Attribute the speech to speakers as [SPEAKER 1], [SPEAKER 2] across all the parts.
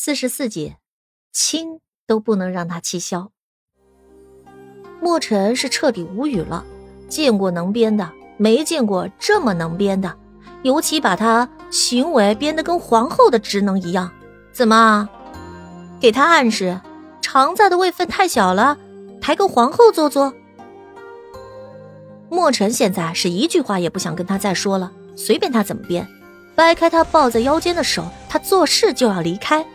[SPEAKER 1] 四十四节，亲都不能让他气消。莫尘是彻底无语了，见过能编的，没见过这么能编的，尤其把他行为编得跟皇后的职能一样。怎么，给他暗示，常在的位分太小了，抬个皇后做做？莫尘现在是一句话也不想跟他再说了，随便他怎么编，掰开他抱在腰间的手，他做事就要离开。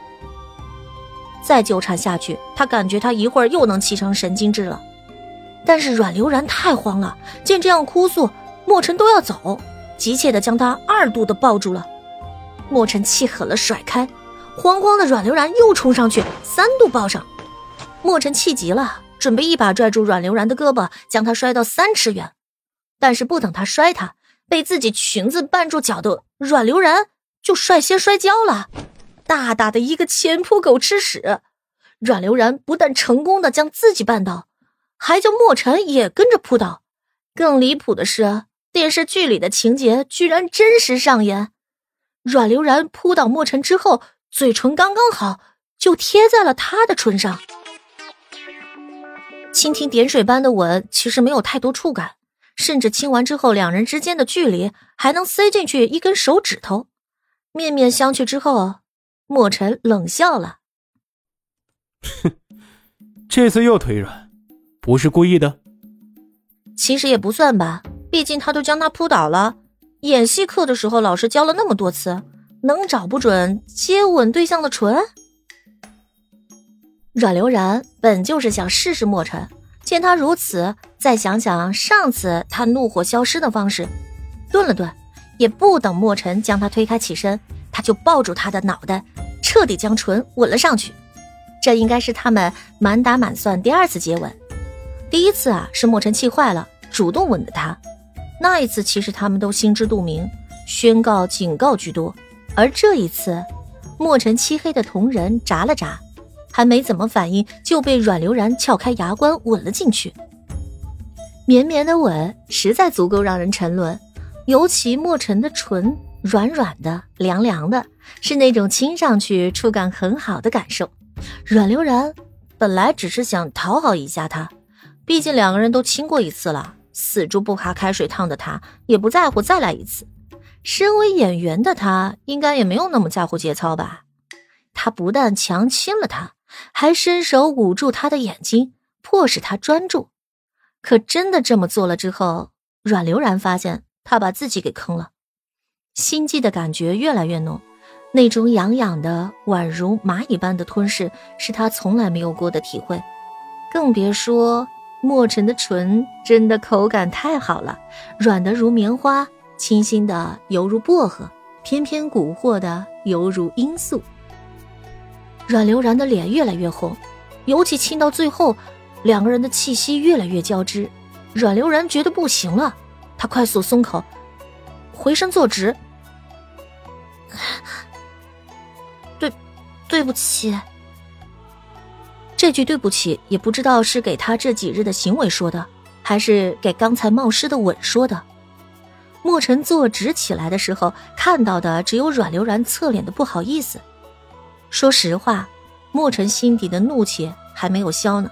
[SPEAKER 1] 再纠缠下去，他感觉他一会儿又能气成神经质了。但是阮流然太慌了，见这样哭诉，莫尘都要走，急切的将他二度的抱住了。莫尘气狠了，甩开，慌慌的阮流然又冲上去，三度抱上。莫尘气急了，准备一把拽住阮流然的胳膊，将他摔到三尺远。但是不等他摔他，被自己裙子绊住脚的阮流然就率先摔跤了。大大的一个前扑狗吃屎，阮流然不但成功的将自己绊倒，还叫莫尘也跟着扑倒。更离谱的是，电视剧里的情节居然真实上演。阮流然扑倒莫尘之后，嘴唇刚刚好就贴在了他的唇上，蜻蜓点水般的吻，其实没有太多触感，甚至亲完之后，两人之间的距离还能塞进去一根手指头。面面相觑之后。莫尘冷笑了，
[SPEAKER 2] 哼，这次又腿软，不是故意的。
[SPEAKER 1] 其实也不算吧，毕竟他都将他扑倒了。演戏课的时候，老师教了那么多次，能找不准接吻对象的唇？阮流然本就是想试试莫尘，见他如此，再想想上次他怒火消失的方式，顿了顿，也不等莫尘将他推开起身，他就抱住他的脑袋。彻底将唇吻了上去，这应该是他们满打满算第二次接吻。第一次啊，是莫尘气坏了，主动吻的他。那一次其实他们都心知肚明，宣告警告居多。而这一次，莫尘漆黑的瞳仁眨了眨，还没怎么反应，就被阮流然撬开牙关吻了进去。绵绵的吻实在足够让人沉沦，尤其莫尘的唇。软软的，凉凉的，是那种亲上去触感很好的感受。阮流然本来只是想讨好一下他，毕竟两个人都亲过一次了，死猪不怕开水烫的他也不在乎再来一次。身为演员的他，应该也没有那么在乎节操吧？他不但强亲了他，还伸手捂住他的眼睛，迫使他专注。可真的这么做了之后，阮流然发现他把自己给坑了。心悸的感觉越来越浓，那种痒痒的、宛如蚂蚁般的吞噬，是他从来没有过的体会。更别说莫尘的唇，真的口感太好了，软的如棉花，清新的犹如薄荷，偏偏蛊惑的犹如罂粟。阮流然的脸越来越红，尤其亲到最后，两个人的气息越来越交织。阮流然觉得不行了，他快速松口。回身坐直，对，对不起。这句对不起也不知道是给他这几日的行为说的，还是给刚才冒失的吻说的。莫尘坐直起来的时候，看到的只有阮流然侧脸的不好意思。说实话，莫尘心底的怒气还没有消呢。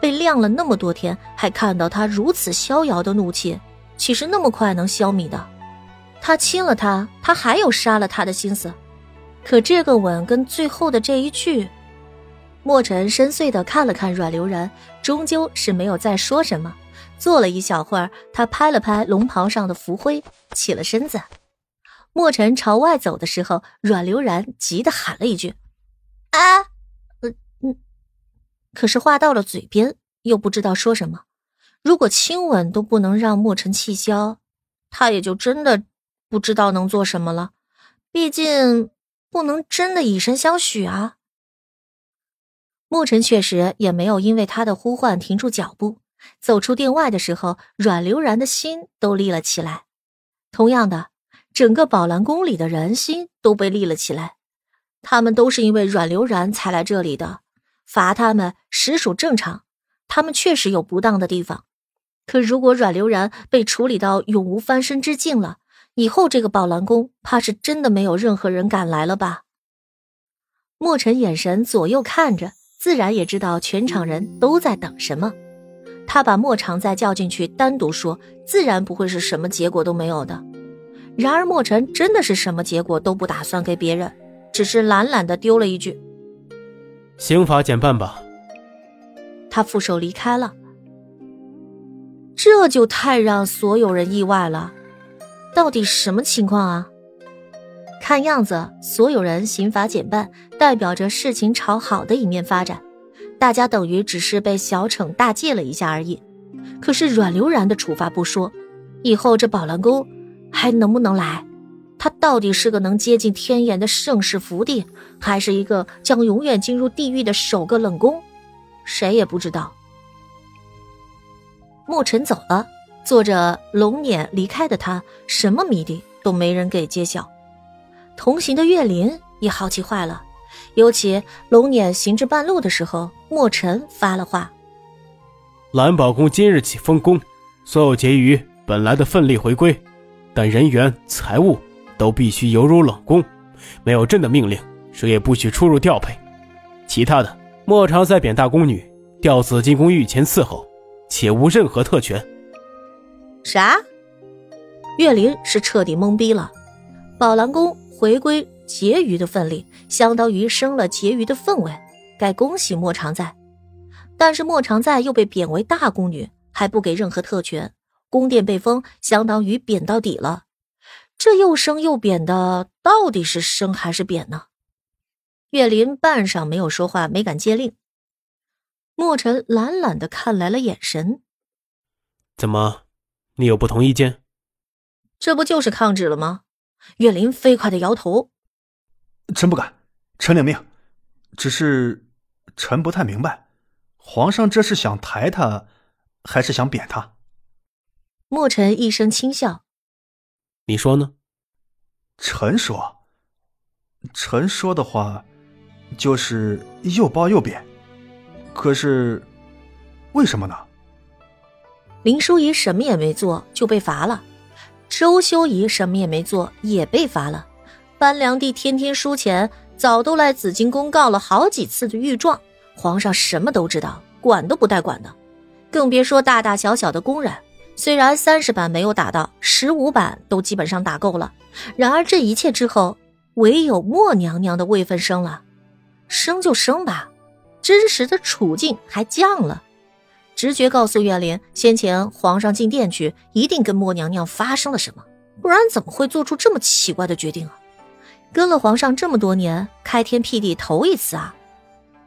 [SPEAKER 1] 被晾了那么多天，还看到他如此逍遥的怒气，岂是那么快能消弭的？他亲了他，他还有杀了他的心思。可这个吻跟最后的这一句，莫尘深邃的看了看阮流然，终究是没有再说什么。坐了一小会儿，他拍了拍龙袍上的浮灰，起了身子。莫尘朝外走的时候，阮流然急得喊了一句：“啊，呃，嗯。”可是话到了嘴边，又不知道说什么。如果亲吻都不能让莫尘气消，他也就真的。不知道能做什么了，毕竟不能真的以身相许啊。沐尘确实也没有因为他的呼唤停住脚步，走出殿外的时候，阮流然的心都立了起来。同样的，整个宝兰宫里的人心都被立了起来。他们都是因为阮流然才来这里的，罚他们实属正常。他们确实有不当的地方，可如果阮流然被处理到永无翻身之境了。以后这个宝兰宫怕是真的没有任何人敢来了吧？墨尘眼神左右看着，自然也知道全场人都在等什么。他把莫长在叫进去单独说，自然不会是什么结果都没有的。然而莫尘真的是什么结果都不打算给别人，只是懒懒的丢了一句：“
[SPEAKER 2] 刑法减半吧。”
[SPEAKER 1] 他负手离开了。这就太让所有人意外了，到底什么情况啊？看样子，所有人刑罚减半，代表着事情朝好的一面发展。大家等于只是被小惩大戒了一下而已。可是阮流然的处罚不说，以后这宝兰宫还能不能来？他到底是个能接近天眼的盛世福地，还是一个将永远进入地狱的首个冷宫？谁也不知道。墨尘走了，坐着龙辇离开的他，什么谜底都没人给揭晓。同行的岳林也好奇坏了，尤其龙辇行至半路的时候，墨尘发了话：“
[SPEAKER 2] 蓝宝宫今日起封宫，所有结余本来的份例回归，但人员财物都必须犹如冷宫，没有朕的命令，谁也不许出入调配。其他的，莫常在贬大宫女，调紫金宫御前伺候，且无任何特权。”
[SPEAKER 1] 啥？岳林是彻底懵逼了，宝兰宫。回归婕妤的份例，相当于升了婕妤的分位，该恭喜莫常在。但是莫常在又被贬为大宫女，还不给任何特权，宫殿被封，相当于贬到底了。这又升又贬的，到底是升还是贬呢？岳林半晌没有说话，没敢接令。莫尘懒懒的看来了眼神，
[SPEAKER 2] 怎么，你有不同意见？
[SPEAKER 1] 这不就是抗旨了吗？岳林飞快的摇头：“
[SPEAKER 3] 臣不敢，臣领命。只是，臣不太明白，皇上这是想抬他，还是想贬他？”
[SPEAKER 1] 墨尘一声轻笑：“
[SPEAKER 2] 你说呢？”
[SPEAKER 3] 臣说：“臣说的话，就是又褒又贬。可是，为什么呢？”
[SPEAKER 1] 林淑仪什么也没做，就被罚了。周修仪什么也没做，也被罚了。班良娣天天输钱，早都来紫金宫告了好几次的御状。皇上什么都知道，管都不带管的。更别说大大小小的宫人，虽然三十版没有打到，十五版都基本上打够了。然而这一切之后，唯有莫娘娘的位分升了，升就升吧，真实的处境还降了。直觉告诉岳林，先前皇上进殿去，一定跟莫娘娘发生了什么，不然怎么会做出这么奇怪的决定啊？跟了皇上这么多年，开天辟地头一次啊！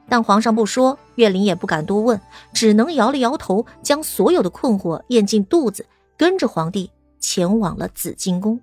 [SPEAKER 1] 但皇上不说，岳林也不敢多问，只能摇了摇头，将所有的困惑咽进肚子，跟着皇帝前往了紫禁宫。